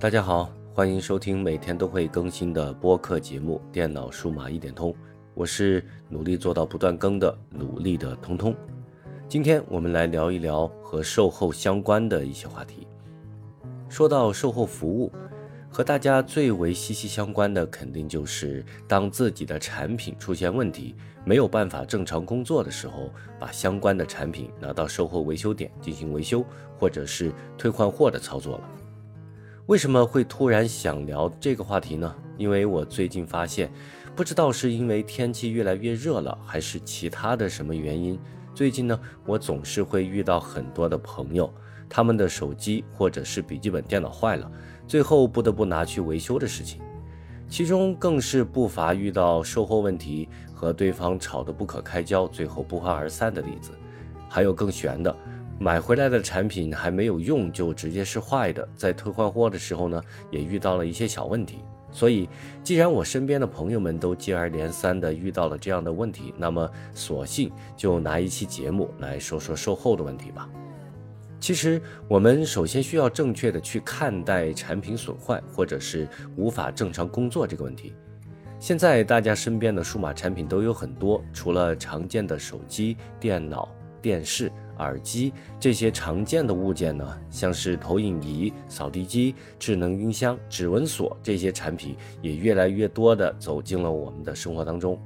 大家好，欢迎收听每天都会更新的播客节目《电脑数码一点通》，我是努力做到不断更的努力的通通。今天我们来聊一聊和售后相关的一些话题。说到售后服务，和大家最为息息相关的，肯定就是当自己的产品出现问题，没有办法正常工作的时候，把相关的产品拿到售后维修点进行维修，或者是退换货的操作了。为什么会突然想聊这个话题呢？因为我最近发现，不知道是因为天气越来越热了，还是其他的什么原因，最近呢，我总是会遇到很多的朋友，他们的手机或者是笔记本电脑坏了，最后不得不拿去维修的事情，其中更是不乏遇到售后问题和对方吵得不可开交，最后不欢而散的例子，还有更悬的。买回来的产品还没有用就直接是坏的，在退换货的时候呢，也遇到了一些小问题。所以，既然我身边的朋友们都接二连三的遇到了这样的问题，那么索性就拿一期节目来说说售后的问题吧。其实，我们首先需要正确的去看待产品损坏或者是无法正常工作这个问题。现在大家身边的数码产品都有很多，除了常见的手机、电脑、电视。耳机这些常见的物件呢，像是投影仪、扫地机、智能音箱、指纹锁这些产品，也越来越多的走进了我们的生活当中。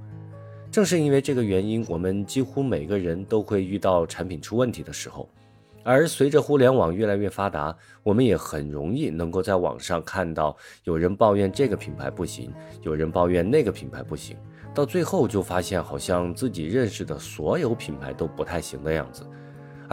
正是因为这个原因，我们几乎每个人都会遇到产品出问题的时候。而随着互联网越来越发达，我们也很容易能够在网上看到有人抱怨这个品牌不行，有人抱怨那个品牌不行，到最后就发现好像自己认识的所有品牌都不太行的样子。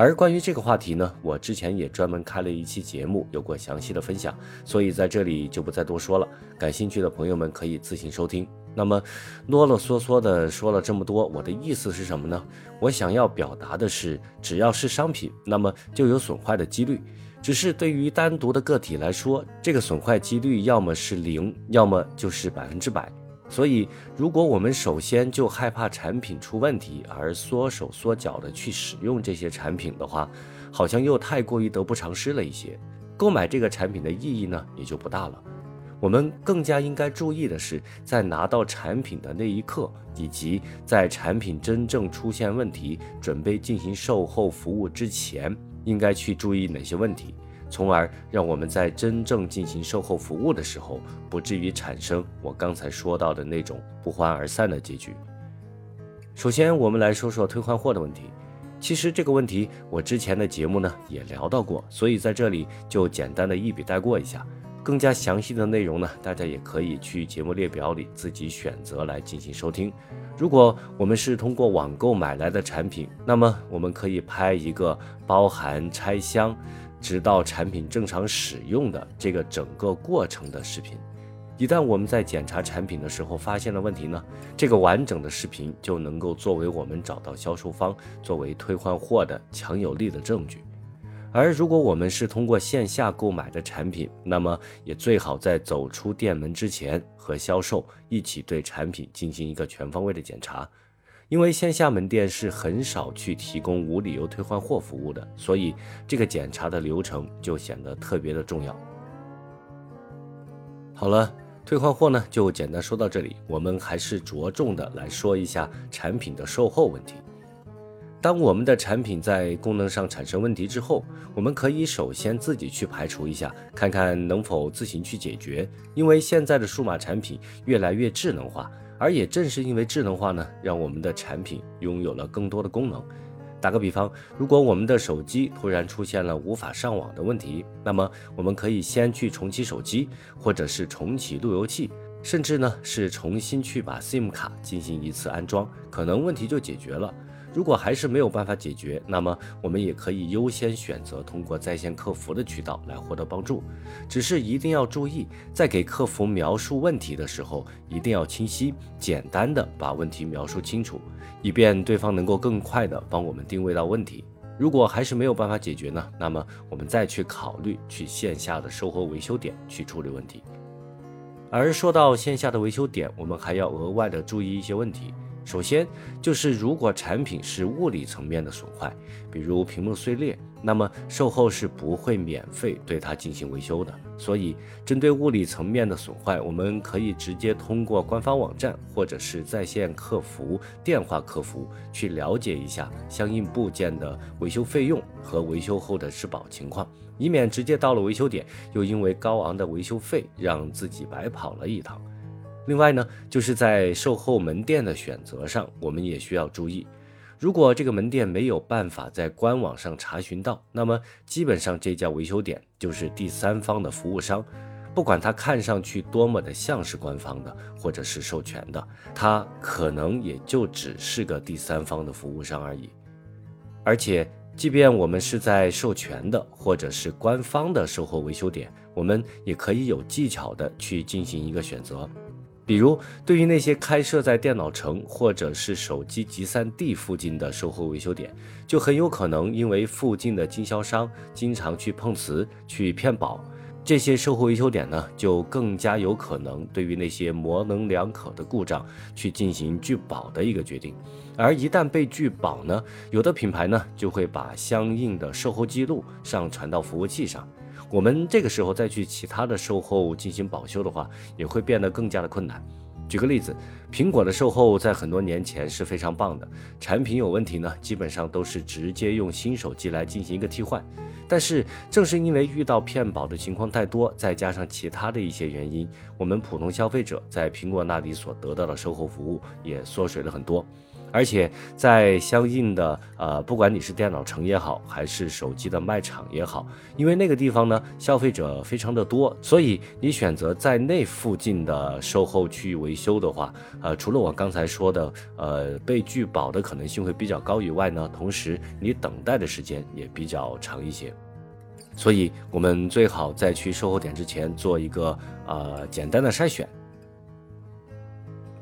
而关于这个话题呢，我之前也专门开了一期节目，有过详细的分享，所以在这里就不再多说了。感兴趣的朋友们可以自行收听。那么啰啰嗦嗦的说了这么多，我的意思是什么呢？我想要表达的是，只要是商品，那么就有损坏的几率。只是对于单独的个体来说，这个损坏几率要么是零，要么就是百分之百。所以，如果我们首先就害怕产品出问题而缩手缩脚的去使用这些产品的话，好像又太过于得不偿失了一些。购买这个产品的意义呢，也就不大了。我们更加应该注意的是，在拿到产品的那一刻，以及在产品真正出现问题、准备进行售后服务之前，应该去注意哪些问题。从而让我们在真正进行售后服务的时候，不至于产生我刚才说到的那种不欢而散的结局。首先，我们来说说退换货的问题。其实这个问题我之前的节目呢也聊到过，所以在这里就简单的一笔带过一下。更加详细的内容呢，大家也可以去节目列表里自己选择来进行收听。如果我们是通过网购买来的产品，那么我们可以拍一个包含拆箱。直到产品正常使用的这个整个过程的视频，一旦我们在检查产品的时候发现了问题呢，这个完整的视频就能够作为我们找到销售方、作为退换货的强有力的证据。而如果我们是通过线下购买的产品，那么也最好在走出店门之前和销售一起对产品进行一个全方位的检查。因为线下门店是很少去提供无理由退换货服务的，所以这个检查的流程就显得特别的重要。好了，退换货呢就简单说到这里，我们还是着重的来说一下产品的售后问题。当我们的产品在功能上产生问题之后，我们可以首先自己去排除一下，看看能否自行去解决。因为现在的数码产品越来越智能化。而也正是因为智能化呢，让我们的产品拥有了更多的功能。打个比方，如果我们的手机突然出现了无法上网的问题，那么我们可以先去重启手机，或者是重启路由器，甚至呢是重新去把 SIM 卡进行一次安装，可能问题就解决了。如果还是没有办法解决，那么我们也可以优先选择通过在线客服的渠道来获得帮助。只是一定要注意，在给客服描述问题的时候，一定要清晰、简单的把问题描述清楚，以便对方能够更快的帮我们定位到问题。如果还是没有办法解决呢，那么我们再去考虑去线下的售后维修点去处理问题。而说到线下的维修点，我们还要额外的注意一些问题。首先就是如果产品是物理层面的损坏，比如屏幕碎裂，那么售后是不会免费对它进行维修的。所以，针对物理层面的损坏，我们可以直接通过官方网站或者是在线客服电话客服去了解一下相应部件的维修费用和维修后的质保情况，以免直接到了维修点又因为高昂的维修费让自己白跑了一趟。另外呢，就是在售后门店的选择上，我们也需要注意。如果这个门店没有办法在官网上查询到，那么基本上这家维修点就是第三方的服务商。不管它看上去多么的像是官方的，或者是授权的，它可能也就只是个第三方的服务商而已。而且，即便我们是在授权的或者是官方的售后维修点，我们也可以有技巧的去进行一个选择。比如，对于那些开设在电脑城或者是手机集散地附近的售后维修点，就很有可能因为附近的经销商经常去碰瓷、去骗保，这些售后维修点呢，就更加有可能对于那些模棱两可的故障去进行拒保的一个决定。而一旦被拒保呢，有的品牌呢就会把相应的售后记录上传到服务器上。我们这个时候再去其他的售后进行保修的话，也会变得更加的困难。举个例子，苹果的售后在很多年前是非常棒的，产品有问题呢，基本上都是直接用新手机来进行一个替换。但是正是因为遇到骗保的情况太多，再加上其他的一些原因，我们普通消费者在苹果那里所得到的售后服务也缩水了很多。而且在相应的呃，不管你是电脑城也好，还是手机的卖场也好，因为那个地方呢，消费者非常的多，所以你选择在那附近的售后区域维修的话，呃，除了我刚才说的，呃，被拒保的可能性会比较高以外呢，同时你等待的时间也比较长一些，所以我们最好在去售后点之前做一个呃简单的筛选。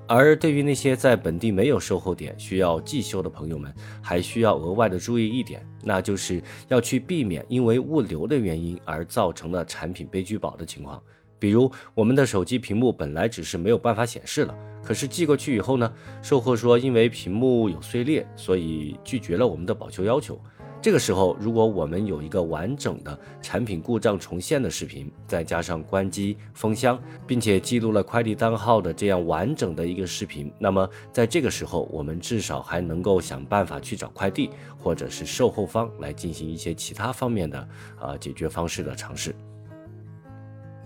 而对于那些在本地没有售后点需要寄修的朋友们，还需要额外的注意一点，那就是要去避免因为物流的原因而造成的产品被拒保的情况。比如，我们的手机屏幕本来只是没有办法显示了，可是寄过去以后呢，售后说因为屏幕有碎裂，所以拒绝了我们的保修要求。这个时候，如果我们有一个完整的产品故障重现的视频，再加上关机封箱，并且记录了快递单号的这样完整的一个视频，那么在这个时候，我们至少还能够想办法去找快递或者是售后方来进行一些其他方面的呃解决方式的尝试。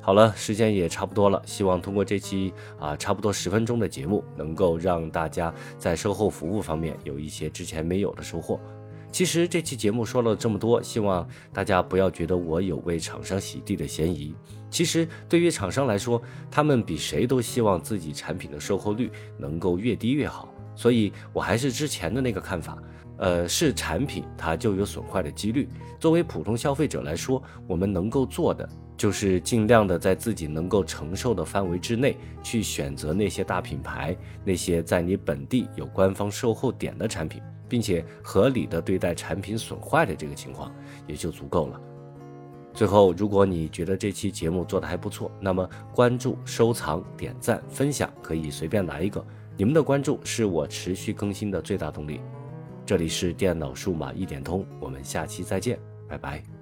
好了，时间也差不多了，希望通过这期啊差不多十分钟的节目，能够让大家在售后服务方面有一些之前没有的收获。其实这期节目说了这么多，希望大家不要觉得我有为厂商洗地的嫌疑。其实对于厂商来说，他们比谁都希望自己产品的售后率能够越低越好。所以我还是之前的那个看法，呃，是产品它就有损坏的几率。作为普通消费者来说，我们能够做的就是尽量的在自己能够承受的范围之内，去选择那些大品牌，那些在你本地有官方售后点的产品。并且合理的对待产品损坏的这个情况也就足够了。最后，如果你觉得这期节目做的还不错，那么关注、收藏、点赞、分享可以随便来一个。你们的关注是我持续更新的最大动力。这里是电脑数码一点通，我们下期再见，拜拜。